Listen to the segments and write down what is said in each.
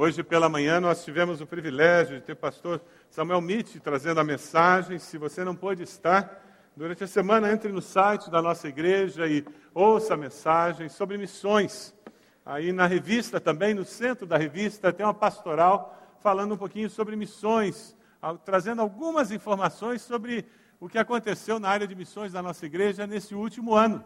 Hoje pela manhã nós tivemos o privilégio de ter o pastor Samuel Mitch trazendo a mensagem. Se você não pôde estar, durante a semana entre no site da nossa igreja e ouça a mensagem sobre missões. Aí na revista também, no centro da revista, tem uma pastoral falando um pouquinho sobre missões, trazendo algumas informações sobre o que aconteceu na área de missões da nossa igreja nesse último ano.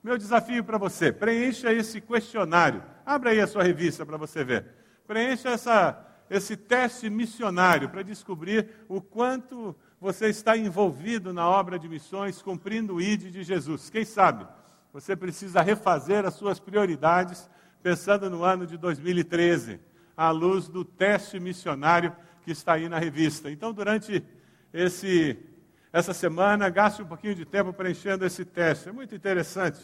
Meu desafio para você, preencha esse questionário. Abra aí a sua revista para você ver. Preencha essa, esse teste missionário para descobrir o quanto você está envolvido na obra de missões, cumprindo o ID de Jesus. Quem sabe você precisa refazer as suas prioridades pensando no ano de 2013, à luz do teste missionário que está aí na revista. Então, durante esse, essa semana, gaste um pouquinho de tempo preenchendo esse teste. É muito interessante.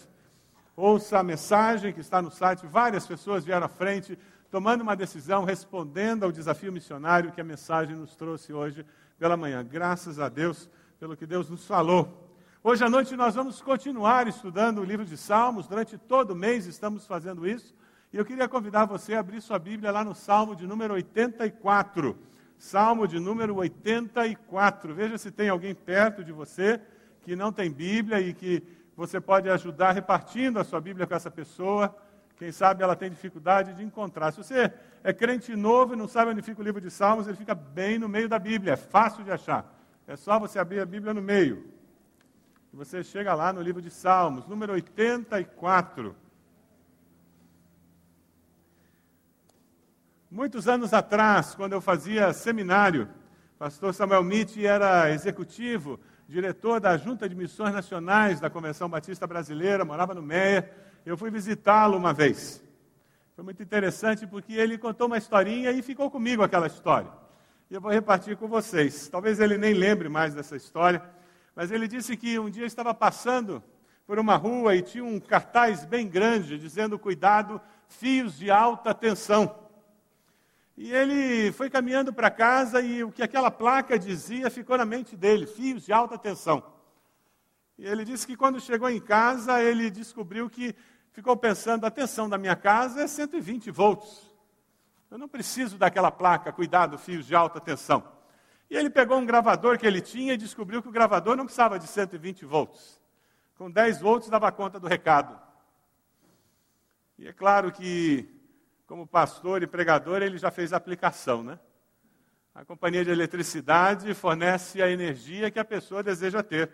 Ouça a mensagem que está no site, várias pessoas vieram à frente tomando uma decisão, respondendo ao desafio missionário que a mensagem nos trouxe hoje pela manhã. Graças a Deus pelo que Deus nos falou. Hoje à noite nós vamos continuar estudando o livro de Salmos, durante todo o mês estamos fazendo isso. E eu queria convidar você a abrir sua Bíblia lá no Salmo de número 84. Salmo de número 84. Veja se tem alguém perto de você que não tem Bíblia e que você pode ajudar repartindo a sua Bíblia com essa pessoa. Quem sabe ela tem dificuldade de encontrar. Se você é crente novo e não sabe onde fica o livro de Salmos, ele fica bem no meio da Bíblia, é fácil de achar. É só você abrir a Bíblia no meio. E você chega lá no livro de Salmos, número 84. Muitos anos atrás, quando eu fazia seminário, pastor Samuel Mitch era executivo, diretor da Junta de Missões Nacionais da Convenção Batista Brasileira, morava no Meia eu fui visitá-lo uma vez. Foi muito interessante porque ele contou uma historinha e ficou comigo aquela história. E eu vou repartir com vocês. Talvez ele nem lembre mais dessa história, mas ele disse que um dia estava passando por uma rua e tinha um cartaz bem grande dizendo: cuidado, fios de alta tensão. E ele foi caminhando para casa e o que aquela placa dizia ficou na mente dele: fios de alta tensão. E ele disse que quando chegou em casa, ele descobriu que ficou pensando: a tensão da minha casa é 120 volts. Eu não preciso daquela placa, cuidado, fios de alta tensão. E ele pegou um gravador que ele tinha e descobriu que o gravador não precisava de 120 volts. Com 10 volts dava conta do recado. E é claro que, como pastor e pregador, ele já fez a aplicação, né? A companhia de eletricidade fornece a energia que a pessoa deseja ter.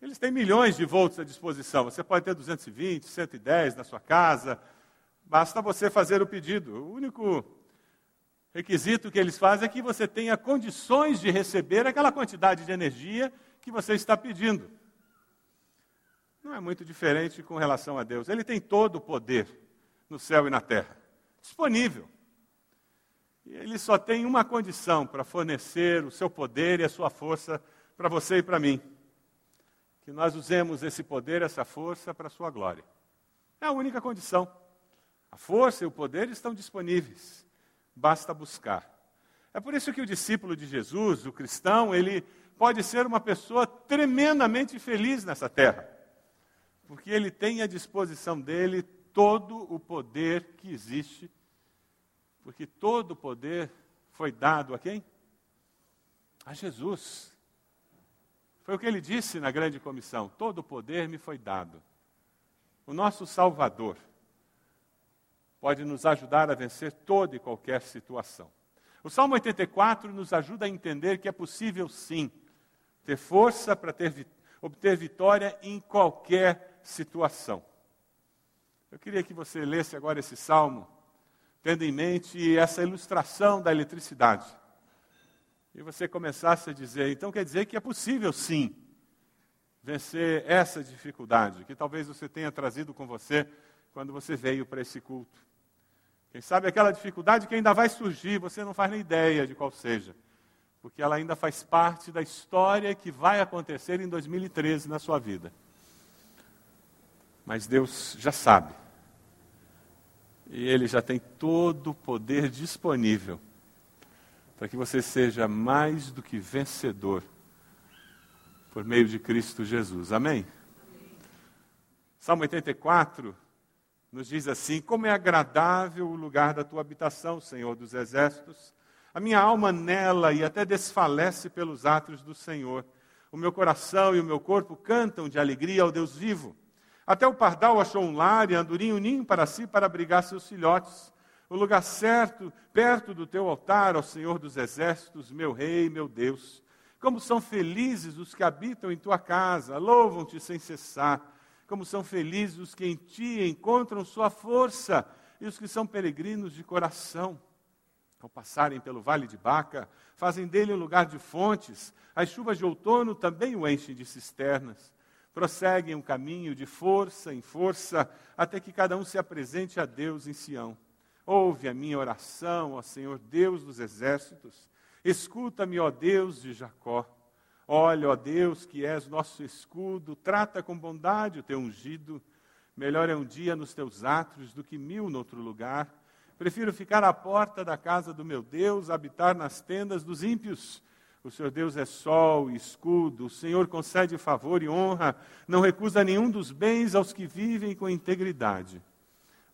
Eles têm milhões de volts à disposição. Você pode ter 220, 110 na sua casa. Basta você fazer o pedido. O único requisito que eles fazem é que você tenha condições de receber aquela quantidade de energia que você está pedindo. Não é muito diferente com relação a Deus. Ele tem todo o poder no céu e na terra, disponível. Ele só tem uma condição para fornecer o seu poder e a sua força para você e para mim que nós usemos esse poder, essa força para a sua glória. É a única condição. A força e o poder estão disponíveis, basta buscar. É por isso que o discípulo de Jesus, o cristão, ele pode ser uma pessoa tremendamente feliz nessa terra, porque ele tem à disposição dele todo o poder que existe, porque todo o poder foi dado a quem? A Jesus. Foi o que ele disse na grande comissão: todo o poder me foi dado. O nosso Salvador pode nos ajudar a vencer toda e qualquer situação. O Salmo 84 nos ajuda a entender que é possível sim ter força para ter, obter vitória em qualquer situação. Eu queria que você lesse agora esse salmo, tendo em mente essa ilustração da eletricidade e você começasse a dizer, então quer dizer que é possível sim vencer essa dificuldade que talvez você tenha trazido com você quando você veio para esse culto. Quem sabe aquela dificuldade que ainda vai surgir, você não faz nem ideia de qual seja, porque ela ainda faz parte da história que vai acontecer em 2013 na sua vida. Mas Deus já sabe. E Ele já tem todo o poder disponível para que você seja mais do que vencedor por meio de Cristo Jesus. Amém? Salmo 84 nos diz assim: Como é agradável o lugar da tua habitação, Senhor dos exércitos. A minha alma nela e até desfalece pelos atos do Senhor. O meu coração e o meu corpo cantam de alegria ao Deus vivo. Até o pardal achou um lar e andorinho um ninho para si para abrigar seus filhotes. O lugar certo, perto do teu altar, ó Senhor dos exércitos, meu rei, meu Deus. Como são felizes os que habitam em tua casa, louvam-te sem cessar. Como são felizes os que em ti encontram sua força e os que são peregrinos de coração. Ao passarem pelo vale de Baca, fazem dele um lugar de fontes, as chuvas de outono também o enchem de cisternas. Prosseguem um caminho de força em força, até que cada um se apresente a Deus em Sião. Ouve a minha oração, ó Senhor Deus dos exércitos. Escuta-me, ó Deus de Jacó. Olha, ó Deus, que és nosso escudo, trata com bondade o teu ungido. Melhor é um dia nos teus atos do que mil noutro lugar. Prefiro ficar à porta da casa do meu Deus, habitar nas tendas dos ímpios. O Senhor Deus é sol e escudo, o Senhor concede favor e honra, não recusa nenhum dos bens aos que vivem com integridade.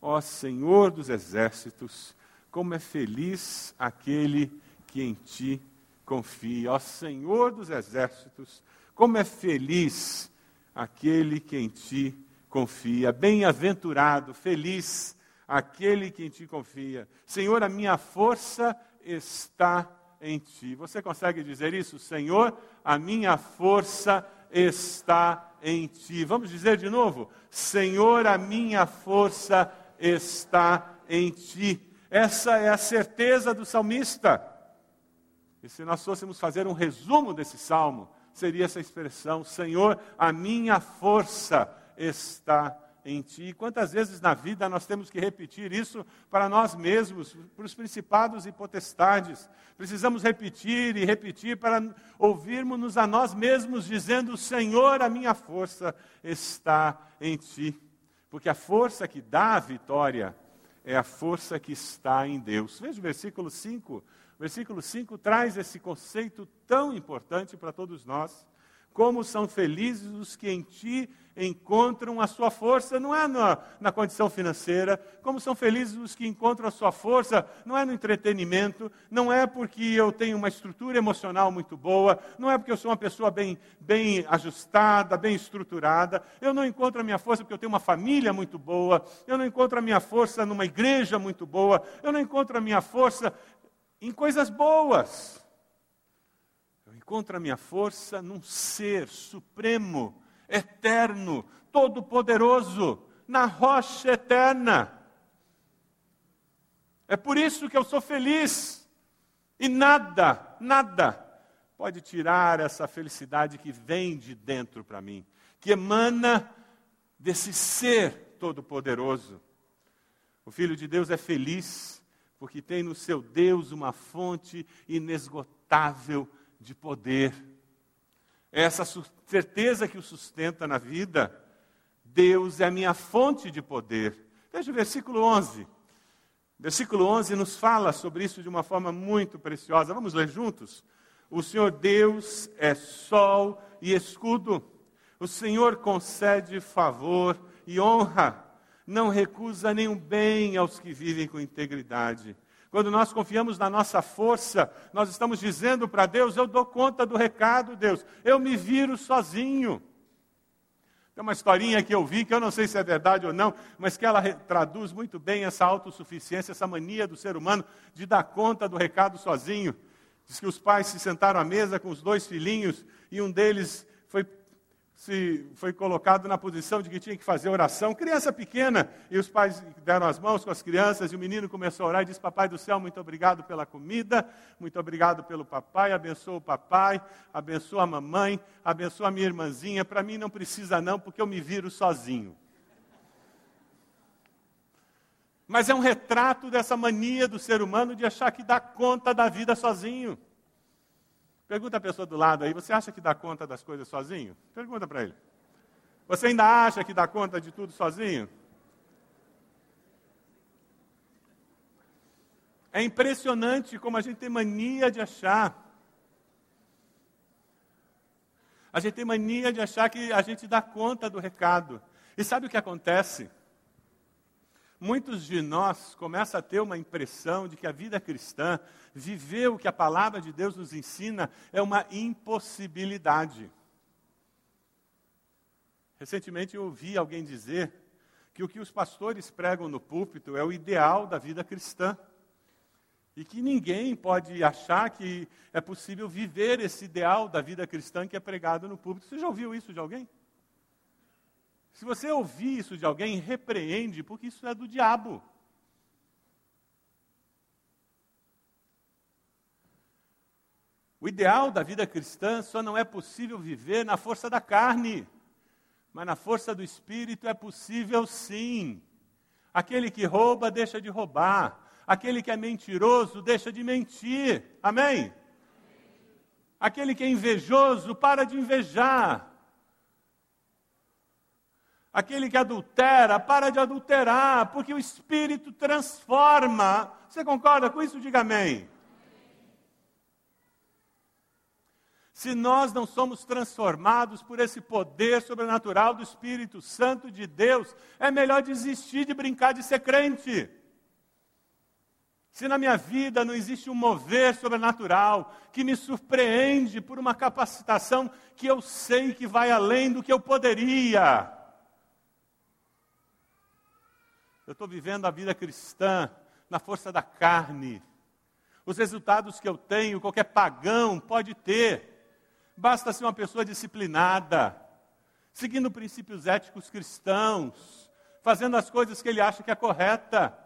Ó Senhor dos exércitos, como é feliz aquele que em ti confia. Ó Senhor dos exércitos, como é feliz aquele que em ti confia. Bem-aventurado, feliz aquele que em ti confia. Senhor, a minha força está em ti. Você consegue dizer isso? Senhor, a minha força está em ti. Vamos dizer de novo? Senhor, a minha força está em ti. Essa é a certeza do salmista. E se nós fôssemos fazer um resumo desse salmo, seria essa expressão: Senhor, a minha força está em ti. Quantas vezes na vida nós temos que repetir isso para nós mesmos, para os principados e potestades? Precisamos repetir e repetir para ouvirmos-nos a nós mesmos dizendo: Senhor, a minha força está em ti. Porque a força que dá a vitória é a força que está em Deus. Veja o versículo 5 versículo 5 traz esse conceito tão importante para todos nós. Como são felizes os que em ti encontram a sua força, não é na, na, condição financeira, como são felizes os que encontram a sua força, não é no entretenimento, não é porque eu tenho uma estrutura emocional muito boa, não é porque eu sou uma pessoa bem, bem ajustada, bem estruturada, eu não encontro a minha força porque eu tenho uma família muito boa, eu não encontro a minha força numa igreja muito boa, eu não encontro a minha força em coisas boas. Eu encontro a minha força num ser supremo, eterno, todo-poderoso, na rocha eterna. É por isso que eu sou feliz. E nada, nada pode tirar essa felicidade que vem de dentro para mim, que emana desse ser todo-poderoso. O Filho de Deus é feliz porque tem no seu Deus uma fonte inesgotável de poder. É essa certeza que o sustenta na vida. Deus é a minha fonte de poder. Veja o versículo 11. Versículo 11 nos fala sobre isso de uma forma muito preciosa. Vamos ler juntos? O Senhor Deus é sol e escudo. O Senhor concede favor e honra não recusa nenhum bem aos que vivem com integridade. Quando nós confiamos na nossa força, nós estamos dizendo para Deus: Eu dou conta do recado, Deus, eu me viro sozinho. Tem uma historinha que eu vi, que eu não sei se é verdade ou não, mas que ela traduz muito bem essa autossuficiência, essa mania do ser humano de dar conta do recado sozinho. Diz que os pais se sentaram à mesa com os dois filhinhos e um deles se foi colocado na posição de que tinha que fazer oração. Criança pequena, e os pais deram as mãos com as crianças, e o menino começou a orar e disse: Papai do céu, muito obrigado pela comida, muito obrigado pelo papai, abençoa o papai, abençoa a mamãe, abençoa a minha irmãzinha. Para mim não precisa, não, porque eu me viro sozinho. Mas é um retrato dessa mania do ser humano de achar que dá conta da vida sozinho. Pergunta a pessoa do lado aí, você acha que dá conta das coisas sozinho? Pergunta para ele. Você ainda acha que dá conta de tudo sozinho? É impressionante como a gente tem mania de achar. A gente tem mania de achar que a gente dá conta do recado. E sabe o que acontece? Muitos de nós começam a ter uma impressão de que a vida cristã, viver o que a palavra de Deus nos ensina, é uma impossibilidade. Recentemente eu ouvi alguém dizer que o que os pastores pregam no púlpito é o ideal da vida cristã. E que ninguém pode achar que é possível viver esse ideal da vida cristã que é pregado no púlpito. Você já ouviu isso de alguém? Se você ouvir isso de alguém, repreende, porque isso é do diabo. O ideal da vida cristã só não é possível viver na força da carne, mas na força do espírito é possível sim. Aquele que rouba, deixa de roubar. Aquele que é mentiroso, deixa de mentir. Amém? Aquele que é invejoso, para de invejar. Aquele que adultera, para de adulterar, porque o Espírito transforma. Você concorda com isso? Diga amém. Se nós não somos transformados por esse poder sobrenatural do Espírito Santo de Deus, é melhor desistir de brincar de ser crente. Se na minha vida não existe um mover sobrenatural que me surpreende por uma capacitação que eu sei que vai além do que eu poderia, eu estou vivendo a vida cristã na força da carne. Os resultados que eu tenho, qualquer pagão pode ter. Basta ser uma pessoa disciplinada, seguindo princípios éticos cristãos, fazendo as coisas que ele acha que é correta.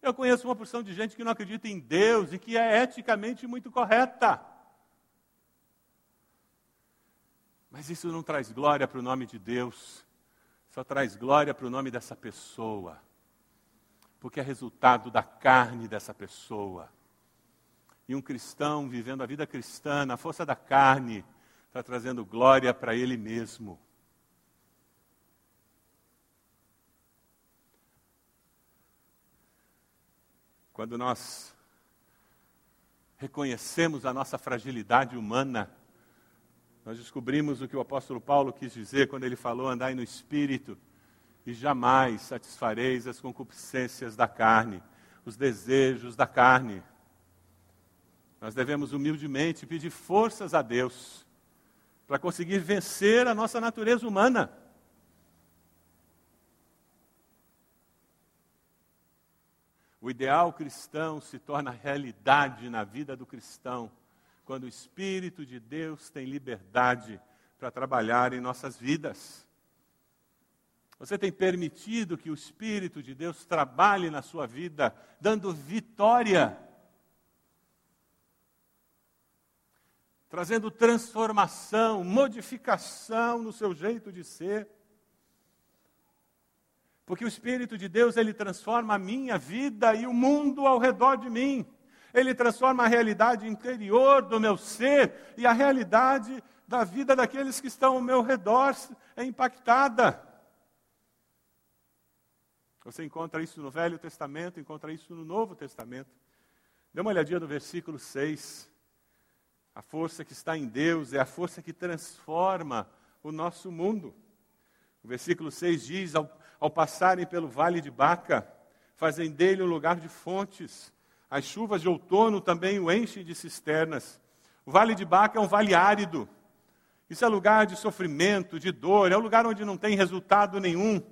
Eu conheço uma porção de gente que não acredita em Deus e que é eticamente muito correta. Mas isso não traz glória para o nome de Deus, só traz glória para o nome dessa pessoa porque é resultado da carne dessa pessoa. E um cristão vivendo a vida cristã na força da carne está trazendo glória para ele mesmo. Quando nós reconhecemos a nossa fragilidade humana, nós descobrimos o que o apóstolo Paulo quis dizer quando ele falou andai no espírito e jamais satisfareis as concupiscências da carne, os desejos da carne. Nós devemos humildemente pedir forças a Deus para conseguir vencer a nossa natureza humana. O ideal cristão se torna realidade na vida do cristão quando o Espírito de Deus tem liberdade para trabalhar em nossas vidas. Você tem permitido que o Espírito de Deus trabalhe na sua vida, dando vitória, trazendo transformação, modificação no seu jeito de ser. Porque o Espírito de Deus, ele transforma a minha vida e o mundo ao redor de mim. Ele transforma a realidade interior do meu ser e a realidade da vida daqueles que estão ao meu redor é impactada. Você encontra isso no Velho Testamento, encontra isso no Novo Testamento. Dê uma olhadinha no versículo 6. A força que está em Deus é a força que transforma o nosso mundo. O versículo 6 diz: Ao, ao passarem pelo vale de Baca, fazem dele um lugar de fontes. As chuvas de outono também o enchem de cisternas. O vale de Baca é um vale árido. Isso é lugar de sofrimento, de dor, é um lugar onde não tem resultado nenhum.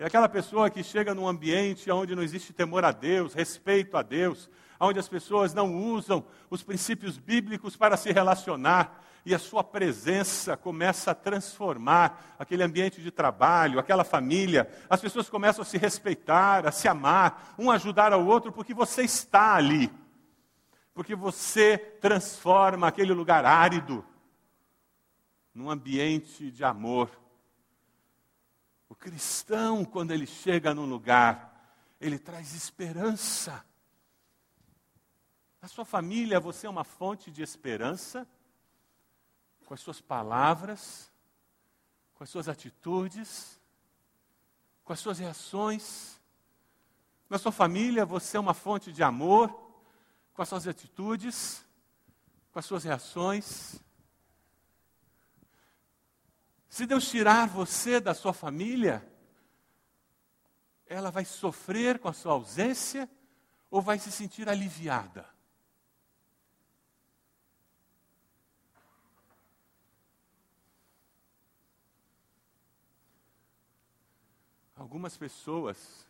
É aquela pessoa que chega num ambiente onde não existe temor a Deus, respeito a Deus, onde as pessoas não usam os princípios bíblicos para se relacionar, e a sua presença começa a transformar aquele ambiente de trabalho, aquela família. As pessoas começam a se respeitar, a se amar, um ajudar ao outro, porque você está ali. Porque você transforma aquele lugar árido num ambiente de amor, o cristão, quando ele chega num lugar, ele traz esperança. Na sua família, você é uma fonte de esperança, com as suas palavras, com as suas atitudes, com as suas reações. Na sua família, você é uma fonte de amor, com as suas atitudes, com as suas reações. Se Deus tirar você da sua família, ela vai sofrer com a sua ausência ou vai se sentir aliviada? Algumas pessoas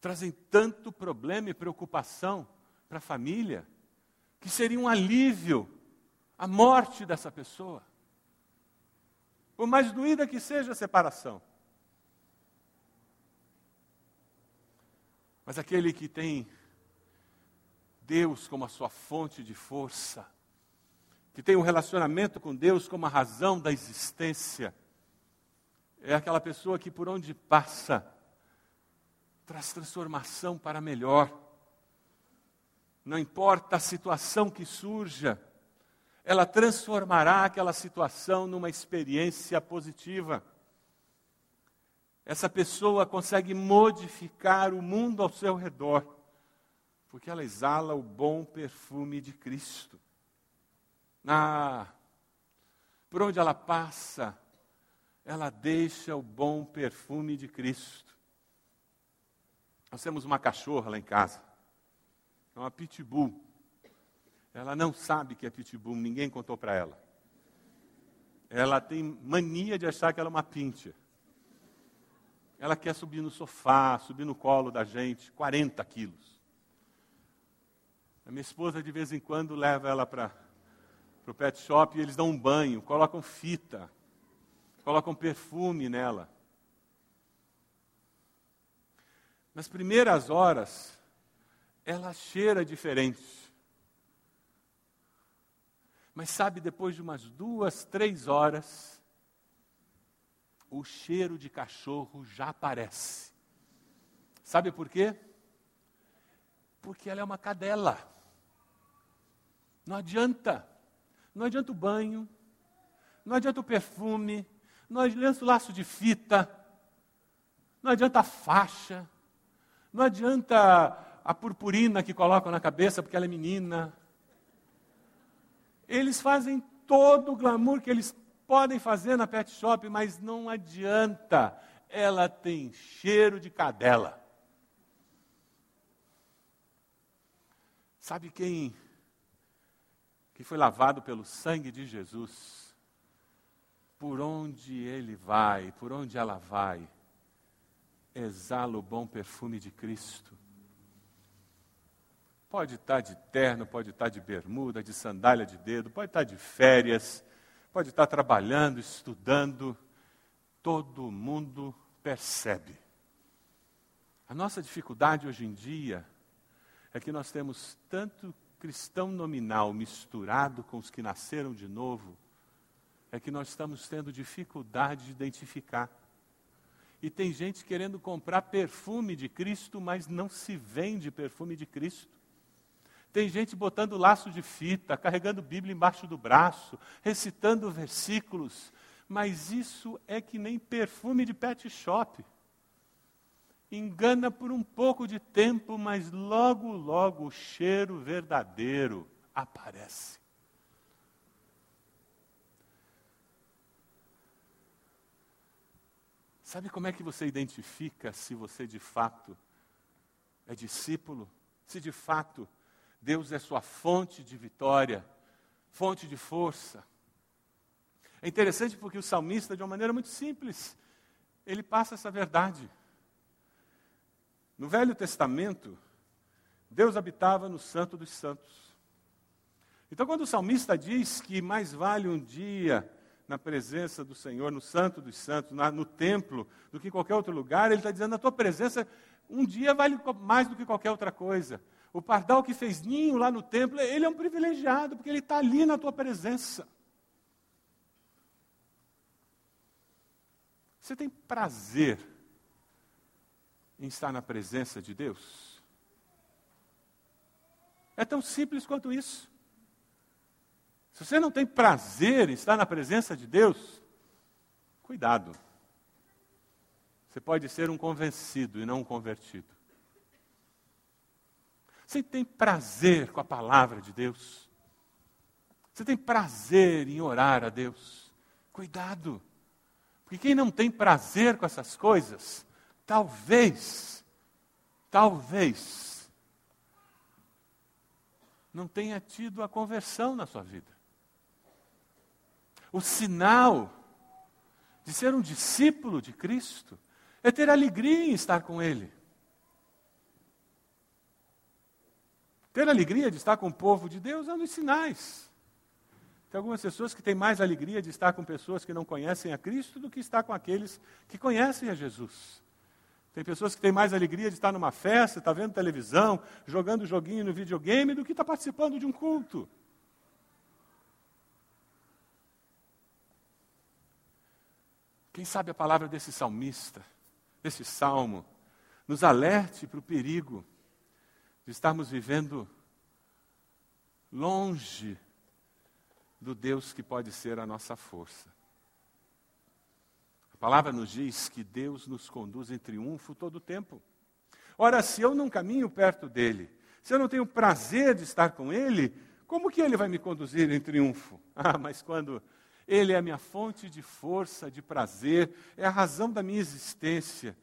trazem tanto problema e preocupação para a família que seria um alívio a morte dessa pessoa. Por mais doída que seja a separação. Mas aquele que tem Deus como a sua fonte de força, que tem um relacionamento com Deus como a razão da existência, é aquela pessoa que por onde passa traz transformação para melhor. Não importa a situação que surja, ela transformará aquela situação numa experiência positiva. Essa pessoa consegue modificar o mundo ao seu redor, porque ela exala o bom perfume de Cristo. Ah, por onde ela passa, ela deixa o bom perfume de Cristo. Nós temos uma cachorra lá em casa, é uma pitbull. Ela não sabe que é pitbull, ninguém contou para ela. Ela tem mania de achar que ela é uma pincher. Ela quer subir no sofá, subir no colo da gente, 40 quilos. A minha esposa, de vez em quando, leva ela para o pet shop e eles dão um banho, colocam fita, colocam perfume nela. Nas primeiras horas, ela cheira diferente. Mas sabe, depois de umas duas, três horas, o cheiro de cachorro já aparece. Sabe por quê? Porque ela é uma cadela. Não adianta. Não adianta o banho, não adianta o perfume, não adianta o laço de fita, não adianta a faixa, não adianta a purpurina que colocam na cabeça porque ela é menina, eles fazem todo o glamour que eles podem fazer na pet shop, mas não adianta. Ela tem cheiro de cadela. Sabe quem que foi lavado pelo sangue de Jesus? Por onde ele vai, por onde ela vai, exala o bom perfume de Cristo. Pode estar de terno, pode estar de bermuda, de sandália de dedo, pode estar de férias, pode estar trabalhando, estudando. Todo mundo percebe. A nossa dificuldade hoje em dia é que nós temos tanto cristão nominal misturado com os que nasceram de novo, é que nós estamos tendo dificuldade de identificar. E tem gente querendo comprar perfume de Cristo, mas não se vende perfume de Cristo. Tem gente botando laço de fita, carregando Bíblia embaixo do braço, recitando versículos, mas isso é que nem perfume de pet shop. Engana por um pouco de tempo, mas logo, logo o cheiro verdadeiro aparece. Sabe como é que você identifica se você de fato é discípulo? Se de fato Deus é sua fonte de vitória, fonte de força. É interessante porque o salmista, de uma maneira muito simples, ele passa essa verdade. No Velho Testamento, Deus habitava no Santo dos Santos. Então, quando o salmista diz que mais vale um dia na presença do Senhor, no Santo dos Santos, no templo, do que em qualquer outro lugar, ele está dizendo: a tua presença um dia vale mais do que qualquer outra coisa. O pardal que fez ninho lá no templo, ele é um privilegiado, porque ele está ali na tua presença. Você tem prazer em estar na presença de Deus? É tão simples quanto isso. Se você não tem prazer em estar na presença de Deus, cuidado. Você pode ser um convencido e não um convertido. Você tem prazer com a palavra de Deus? Você tem prazer em orar a Deus? Cuidado, Porque quem não tem prazer com essas coisas, talvez, talvez, não tenha tido a conversão na sua vida. O sinal de ser um discípulo de Cristo é ter alegria em estar com Ele. Ter alegria de estar com o povo de Deus é dos sinais. Tem algumas pessoas que têm mais alegria de estar com pessoas que não conhecem a Cristo do que estar com aqueles que conhecem a Jesus. Tem pessoas que têm mais alegria de estar numa festa, estar vendo televisão, jogando joguinho no videogame, do que estar participando de um culto. Quem sabe a palavra desse salmista, desse salmo, nos alerte para o perigo de estarmos vivendo longe do Deus que pode ser a nossa força. A palavra nos diz que Deus nos conduz em triunfo todo o tempo. Ora, se eu não caminho perto dele, se eu não tenho prazer de estar com ele, como que ele vai me conduzir em triunfo? Ah, mas quando ele é a minha fonte de força, de prazer, é a razão da minha existência.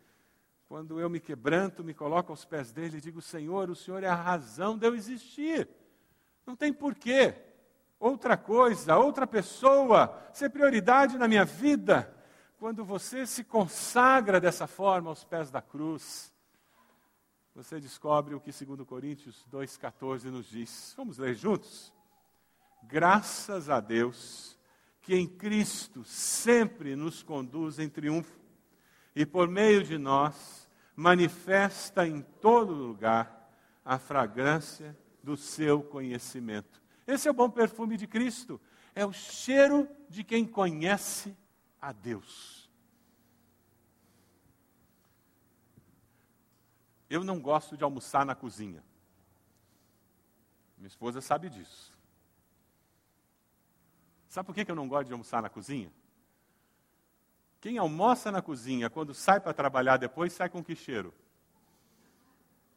Quando eu me quebranto, me coloco aos pés dele e digo: Senhor, o Senhor é a razão de eu existir. Não tem porquê. Outra coisa, outra pessoa ser prioridade na minha vida. Quando você se consagra dessa forma aos pés da cruz, você descobre o que 2 Coríntios 2,14 nos diz. Vamos ler juntos? Graças a Deus que em Cristo sempre nos conduz em triunfo e por meio de nós manifesta em todo lugar a fragrância do seu conhecimento. Esse é o bom perfume de Cristo, é o cheiro de quem conhece a Deus. Eu não gosto de almoçar na cozinha. Minha esposa sabe disso. Sabe por que eu não gosto de almoçar na cozinha? Quem almoça na cozinha, quando sai para trabalhar depois, sai com que cheiro?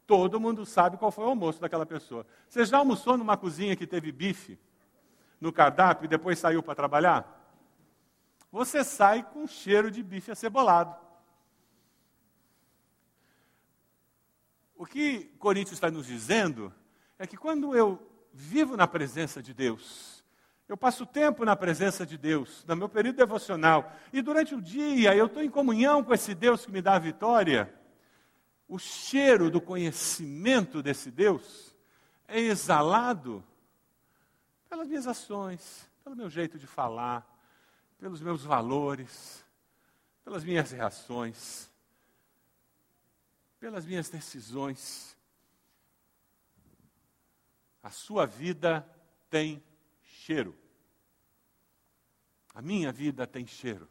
Todo mundo sabe qual foi o almoço daquela pessoa. Você já almoçou numa cozinha que teve bife no cardápio e depois saiu para trabalhar? Você sai com cheiro de bife acebolado. O que Coríntios está nos dizendo é que quando eu vivo na presença de Deus, eu passo tempo na presença de Deus, no meu período devocional, e durante o dia eu estou em comunhão com esse Deus que me dá a vitória. O cheiro do conhecimento desse Deus é exalado pelas minhas ações, pelo meu jeito de falar, pelos meus valores, pelas minhas reações, pelas minhas decisões. A sua vida tem cheiro. A minha vida tem cheiro.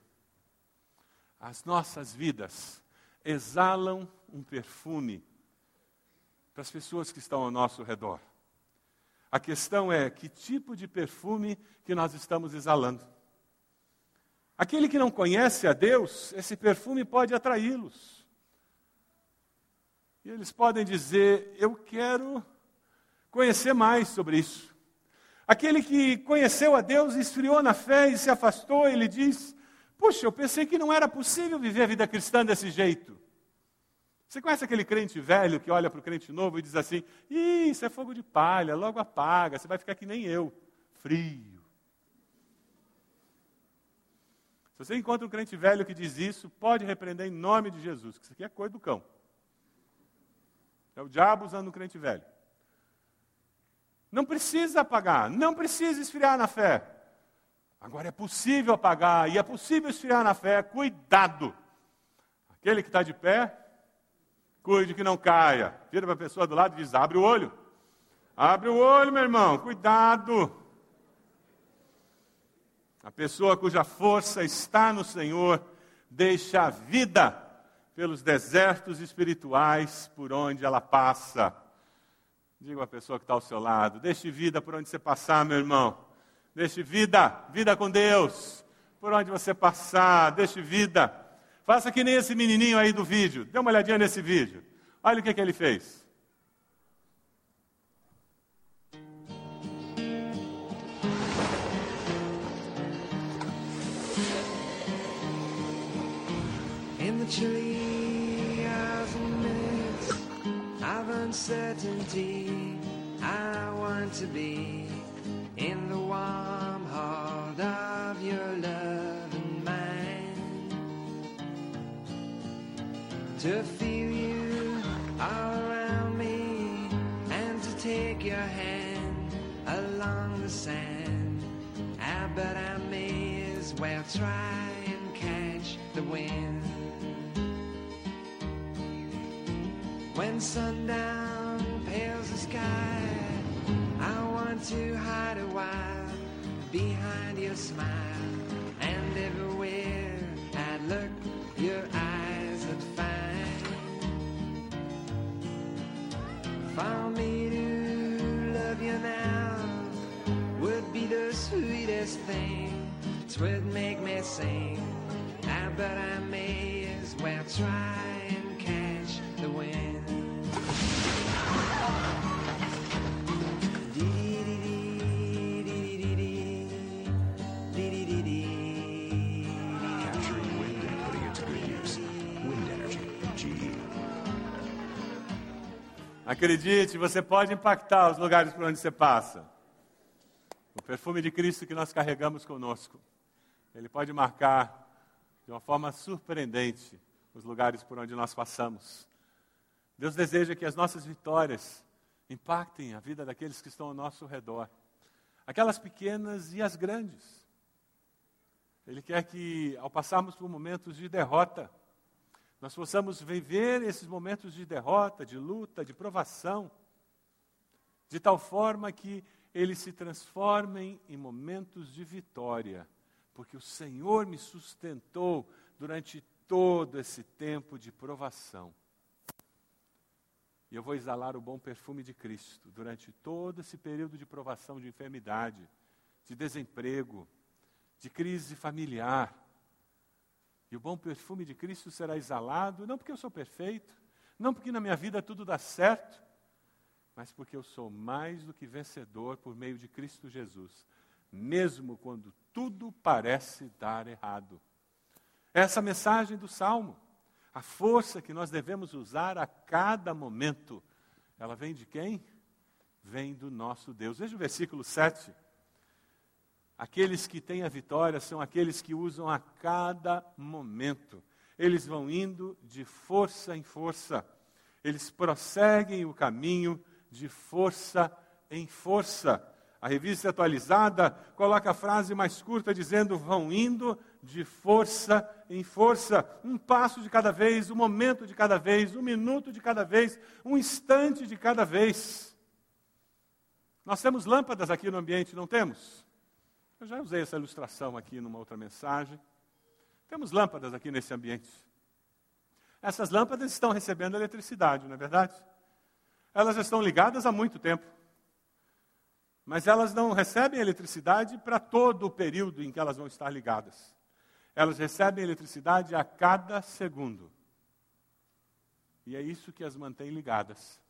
As nossas vidas exalam um perfume para as pessoas que estão ao nosso redor. A questão é que tipo de perfume que nós estamos exalando. Aquele que não conhece a Deus, esse perfume pode atraí-los. E eles podem dizer: Eu quero conhecer mais sobre isso. Aquele que conheceu a Deus, esfriou na fé e se afastou, ele diz: Puxa, eu pensei que não era possível viver a vida cristã desse jeito. Você conhece aquele crente velho que olha para o crente novo e diz assim: Ih, isso é fogo de palha, logo apaga, você vai ficar que nem eu, frio. Se você encontra um crente velho que diz isso, pode repreender em nome de Jesus, que isso aqui é coisa do cão. É o diabo usando um crente velho. Não precisa apagar, não precisa esfriar na fé. Agora é possível apagar e é possível esfriar na fé. Cuidado! Aquele que está de pé, cuide que não caia. Vira para a pessoa do lado e diz: abre o olho. Abre o olho, meu irmão, cuidado. A pessoa cuja força está no Senhor deixa a vida pelos desertos espirituais por onde ela passa. Diga a pessoa que está ao seu lado: deixe vida por onde você passar, meu irmão. Deixe vida, vida com Deus. Por onde você passar, deixe vida. Faça que nem esse menininho aí do vídeo. Dê uma olhadinha nesse vídeo. Olha o que, que ele fez. Eventually, uncertainty, I want to be in the warm heart of your love and mine. To feel you all around me and to take your hand along the sand. Ah, but I may as well try and catch the wind. When sundown to hide a while behind your smile. And everywhere I look, your eyes would find. For me to love you now would be the sweetest thing. Twould make me sing. Ah, but I may as well try and catch the wind. Acredite, você pode impactar os lugares por onde você passa. O perfume de Cristo que nós carregamos conosco, ele pode marcar de uma forma surpreendente os lugares por onde nós passamos. Deus deseja que as nossas vitórias impactem a vida daqueles que estão ao nosso redor, aquelas pequenas e as grandes. Ele quer que, ao passarmos por momentos de derrota, nós possamos viver esses momentos de derrota, de luta, de provação, de tal forma que eles se transformem em momentos de vitória, porque o Senhor me sustentou durante todo esse tempo de provação. E eu vou exalar o bom perfume de Cristo durante todo esse período de provação, de enfermidade, de desemprego, de crise familiar. E o bom perfume de Cristo será exalado, não porque eu sou perfeito, não porque na minha vida tudo dá certo, mas porque eu sou mais do que vencedor por meio de Cristo Jesus, mesmo quando tudo parece dar errado. Essa mensagem do Salmo, a força que nós devemos usar a cada momento, ela vem de quem? Vem do nosso Deus. Veja o versículo 7. Aqueles que têm a vitória são aqueles que usam a cada momento. Eles vão indo de força em força. Eles prosseguem o caminho de força em força. A revista atualizada coloca a frase mais curta dizendo: vão indo de força em força, um passo de cada vez, um momento de cada vez, um minuto de cada vez, um instante de cada vez. Nós temos lâmpadas aqui no ambiente, não temos? Eu já usei essa ilustração aqui numa outra mensagem. Temos lâmpadas aqui nesse ambiente. Essas lâmpadas estão recebendo eletricidade, não é verdade? Elas estão ligadas há muito tempo. Mas elas não recebem eletricidade para todo o período em que elas vão estar ligadas. Elas recebem eletricidade a cada segundo. E é isso que as mantém ligadas.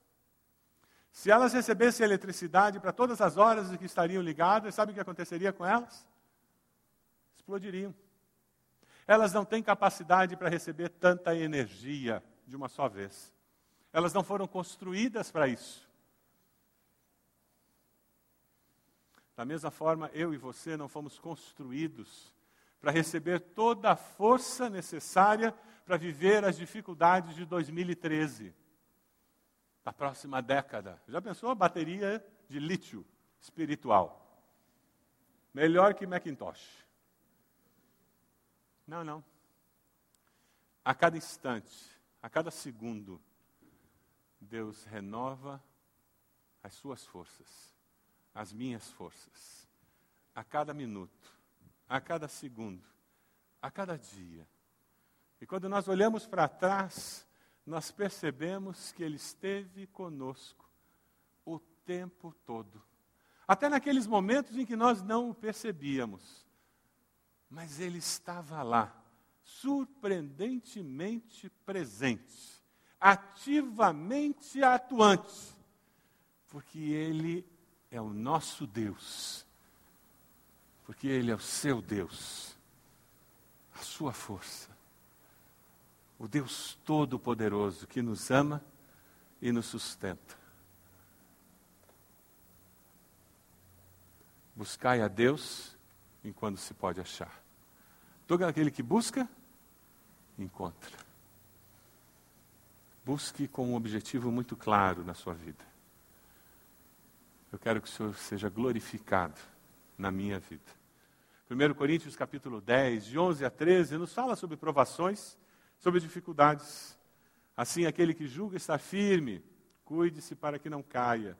Se elas recebessem eletricidade para todas as horas que estariam ligadas, sabe o que aconteceria com elas? Explodiriam. Elas não têm capacidade para receber tanta energia de uma só vez. Elas não foram construídas para isso. Da mesma forma, eu e você não fomos construídos para receber toda a força necessária para viver as dificuldades de 2013, da próxima década. Já pensou a bateria de lítio espiritual? Melhor que Macintosh. Não, não. A cada instante, a cada segundo, Deus renova as suas forças, as minhas forças, a cada minuto, a cada segundo, a cada dia. E quando nós olhamos para trás, nós percebemos que Ele esteve conosco o tempo todo. Até naqueles momentos em que nós não o percebíamos. Mas Ele estava lá, surpreendentemente presente, ativamente atuante, porque Ele é o nosso Deus, porque Ele é o seu Deus, a sua força, o Deus Todo-Poderoso que nos ama e nos sustenta. Buscai a Deus enquanto se pode achar. Todo aquele que busca, encontra. Busque com um objetivo muito claro na sua vida. Eu quero que o Senhor seja glorificado na minha vida. 1 Coríntios capítulo 10, de 11 a 13, nos fala sobre provações, sobre dificuldades. Assim, aquele que julga estar firme, cuide-se para que não caia.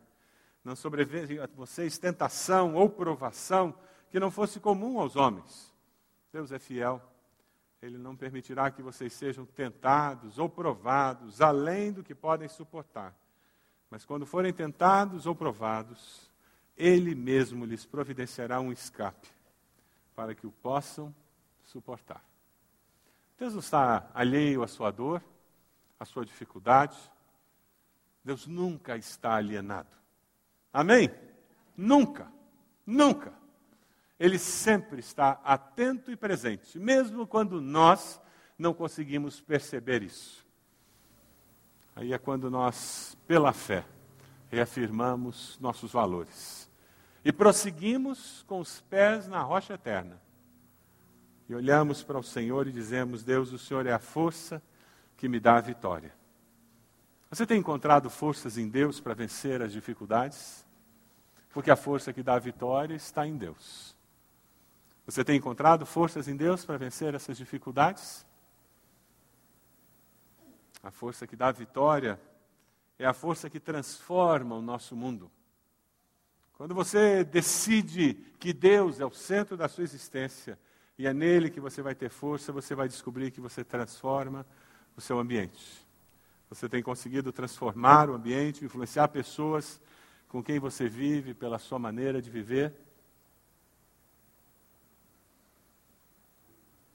Não sobreveja a vocês tentação ou provação que não fosse comum aos homens. Deus é fiel. Ele não permitirá que vocês sejam tentados ou provados além do que podem suportar. Mas quando forem tentados ou provados, Ele mesmo lhes providenciará um escape para que o possam suportar. Deus não está alheio à sua dor, à sua dificuldade. Deus nunca está alienado. Amém? Nunca, nunca. Ele sempre está atento e presente, mesmo quando nós não conseguimos perceber isso. Aí é quando nós, pela fé, reafirmamos nossos valores e prosseguimos com os pés na rocha eterna. E olhamos para o Senhor e dizemos: Deus, o Senhor é a força que me dá a vitória. Você tem encontrado forças em Deus para vencer as dificuldades? Porque a força que dá a vitória está em Deus. Você tem encontrado forças em Deus para vencer essas dificuldades? A força que dá a vitória é a força que transforma o nosso mundo. Quando você decide que Deus é o centro da sua existência e é nele que você vai ter força, você vai descobrir que você transforma o seu ambiente. Você tem conseguido transformar o ambiente, influenciar pessoas com quem você vive pela sua maneira de viver.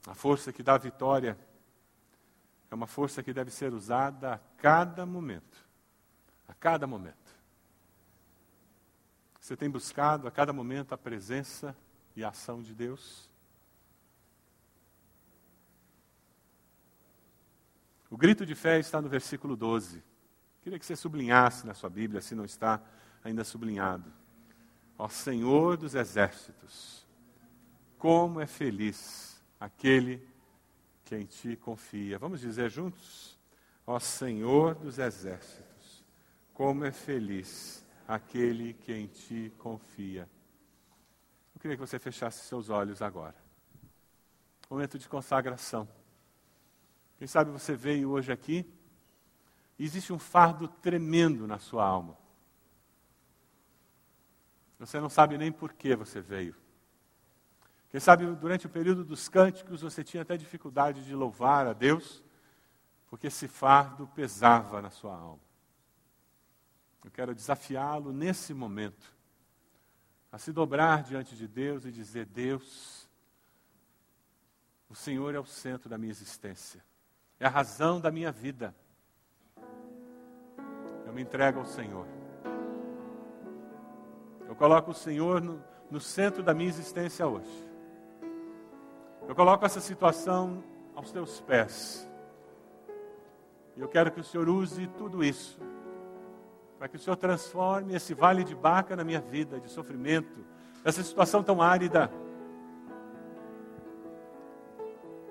A força que dá vitória é uma força que deve ser usada a cada momento. A cada momento. Você tem buscado a cada momento a presença e a ação de Deus? O grito de fé está no versículo 12. Queria que você sublinhasse na sua Bíblia, se não está ainda sublinhado. Ó Senhor dos exércitos, como é feliz aquele que em ti confia. Vamos dizer juntos? Ó Senhor dos exércitos, como é feliz aquele que em ti confia. Eu queria que você fechasse seus olhos agora. Momento de consagração. Quem sabe você veio hoje aqui e existe um fardo tremendo na sua alma. Você não sabe nem por que você veio. Quem sabe durante o período dos cânticos você tinha até dificuldade de louvar a Deus, porque esse fardo pesava na sua alma. Eu quero desafiá-lo nesse momento a se dobrar diante de Deus e dizer: Deus, o Senhor é o centro da minha existência, é a razão da minha vida. Eu me entrego ao Senhor. Eu coloco o Senhor no, no centro da minha existência hoje. Eu coloco essa situação aos teus pés. E eu quero que o Senhor use tudo isso para que o Senhor transforme esse vale de Baca na minha vida, de sofrimento, essa situação tão árida,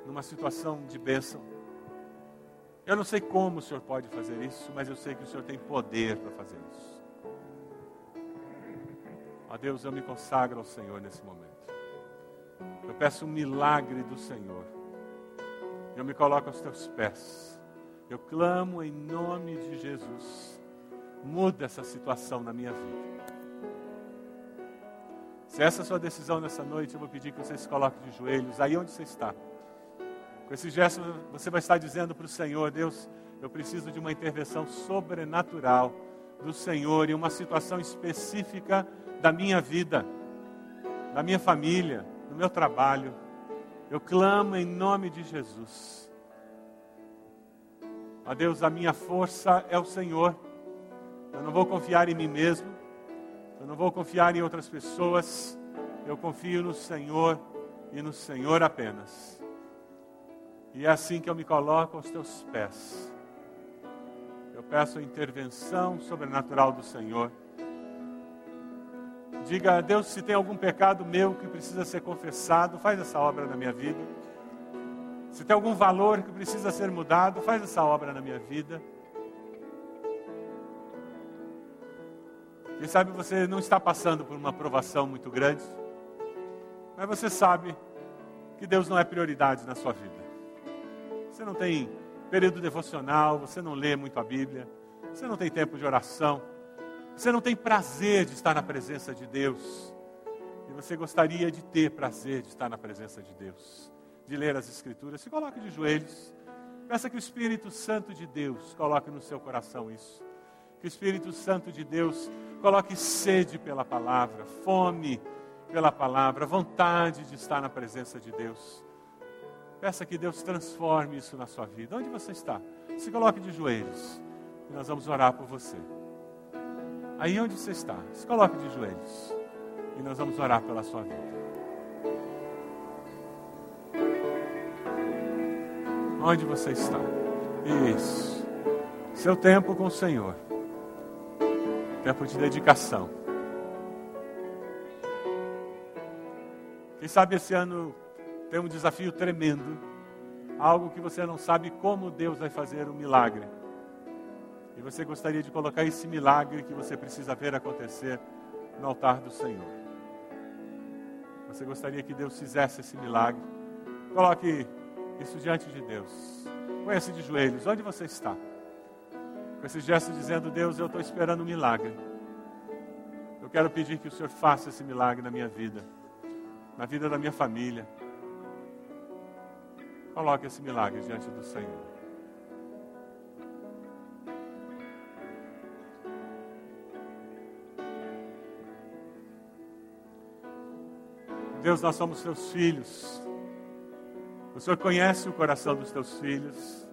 numa situação de bênção. Eu não sei como o Senhor pode fazer isso, mas eu sei que o Senhor tem poder para fazer isso. Ó Deus, eu me consagro ao Senhor nesse momento. Eu peço um milagre do Senhor. Eu me coloco aos teus pés. Eu clamo em nome de Jesus. Muda essa situação na minha vida. Se essa é a sua decisão nessa noite, eu vou pedir que você se coloque de joelhos aí onde você está. Com esse gesto, você vai estar dizendo para o Senhor: Deus, eu preciso de uma intervenção sobrenatural do Senhor em uma situação específica da minha vida, da minha família, no meu trabalho. Eu clamo em nome de Jesus. Ó Deus, a minha força é o Senhor. Eu não vou confiar em mim mesmo. Eu não vou confiar em outras pessoas. Eu confio no Senhor e no Senhor apenas. E é assim que eu me coloco aos teus pés. Eu peço a intervenção sobrenatural do Senhor. Diga a Deus se tem algum pecado meu que precisa ser confessado, faz essa obra na minha vida. Se tem algum valor que precisa ser mudado, faz essa obra na minha vida. Quem sabe você não está passando por uma aprovação muito grande, mas você sabe que Deus não é prioridade na sua vida. Você não tem período devocional, você não lê muito a Bíblia, você não tem tempo de oração, você não tem prazer de estar na presença de Deus. E você gostaria de ter prazer de estar na presença de Deus, de ler as Escrituras. Se coloque de joelhos, peça que o Espírito Santo de Deus coloque no seu coração isso. Que o Espírito Santo de Deus coloque sede pela palavra, fome pela palavra, vontade de estar na presença de Deus. Peça que Deus transforme isso na sua vida. Onde você está? Se coloque de joelhos e nós vamos orar por você. Aí onde você está, se coloque de joelhos e nós vamos orar pela sua vida. Onde você está? Isso. Seu tempo com o Senhor. Tempo de dedicação. Quem sabe esse ano tem um desafio tremendo, algo que você não sabe como Deus vai fazer um milagre. E você gostaria de colocar esse milagre que você precisa ver acontecer no altar do Senhor. Você gostaria que Deus fizesse esse milagre? Coloque isso diante de Deus. Conhece de joelhos, onde você está? Com esse gesto dizendo: Deus, eu estou esperando um milagre. Eu quero pedir que o Senhor faça esse milagre na minha vida, na vida da minha família. Coloque esse milagre diante do Senhor. Deus, nós somos seus filhos. O Senhor conhece o coração dos teus filhos.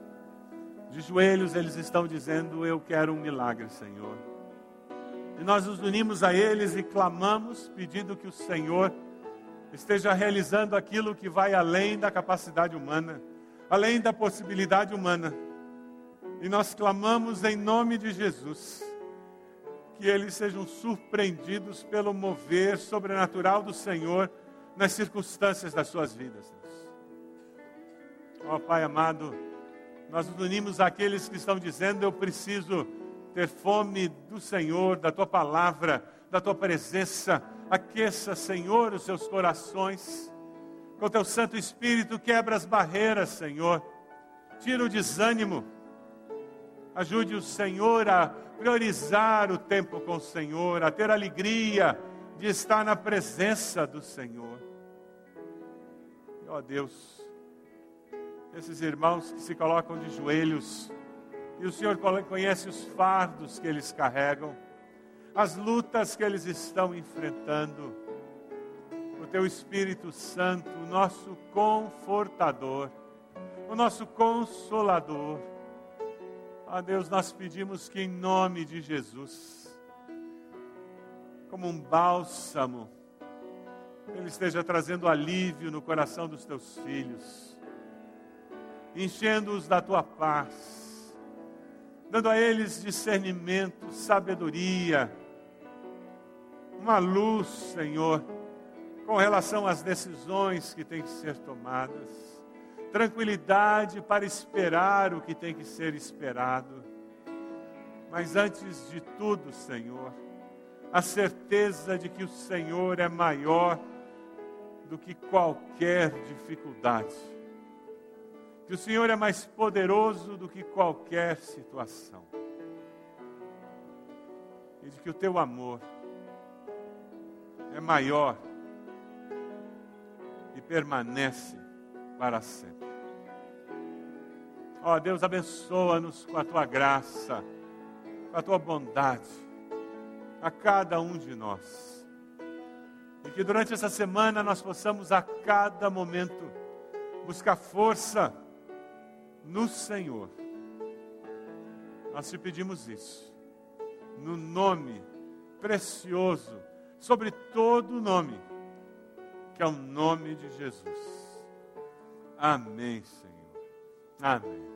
De joelhos eles estão dizendo: Eu quero um milagre, Senhor. E nós nos unimos a eles e clamamos, pedindo que o Senhor esteja realizando aquilo que vai além da capacidade humana, além da possibilidade humana. E nós clamamos em nome de Jesus, que eles sejam surpreendidos pelo mover sobrenatural do Senhor nas circunstâncias das suas vidas. Ó oh, Pai amado, nós nos unimos àqueles que estão dizendo: Eu preciso ter fome do Senhor, da tua palavra, da tua presença. Aqueça, Senhor, os seus corações. Com teu Santo Espírito, quebra as barreiras, Senhor. Tira o desânimo. Ajude o Senhor a priorizar o tempo com o Senhor, a ter alegria de estar na presença do Senhor. Ó oh, Deus, esses irmãos que se colocam de joelhos, e o Senhor conhece os fardos que eles carregam, as lutas que eles estão enfrentando. O Teu Espírito Santo, o nosso confortador, o nosso consolador. Ó oh, Deus, nós pedimos que em nome de Jesus, como um bálsamo, Ele esteja trazendo alívio no coração dos teus filhos, enchendo-os da tua paz, dando a eles discernimento, sabedoria, uma luz, Senhor, com relação às decisões que têm que ser tomadas, tranquilidade para esperar o que tem que ser esperado. Mas antes de tudo, Senhor, a certeza de que o Senhor é maior do que qualquer dificuldade, que o Senhor é mais poderoso do que qualquer situação, e de que o teu amor é maior e permanece para sempre. Ó oh, Deus, abençoa-nos com a tua graça, com a tua bondade a cada um de nós. E que durante essa semana nós possamos a cada momento buscar força no Senhor. Nós te pedimos isso, no nome precioso, sobre todo nome, que é o nome de Jesus. Amém, Senhor. Amém.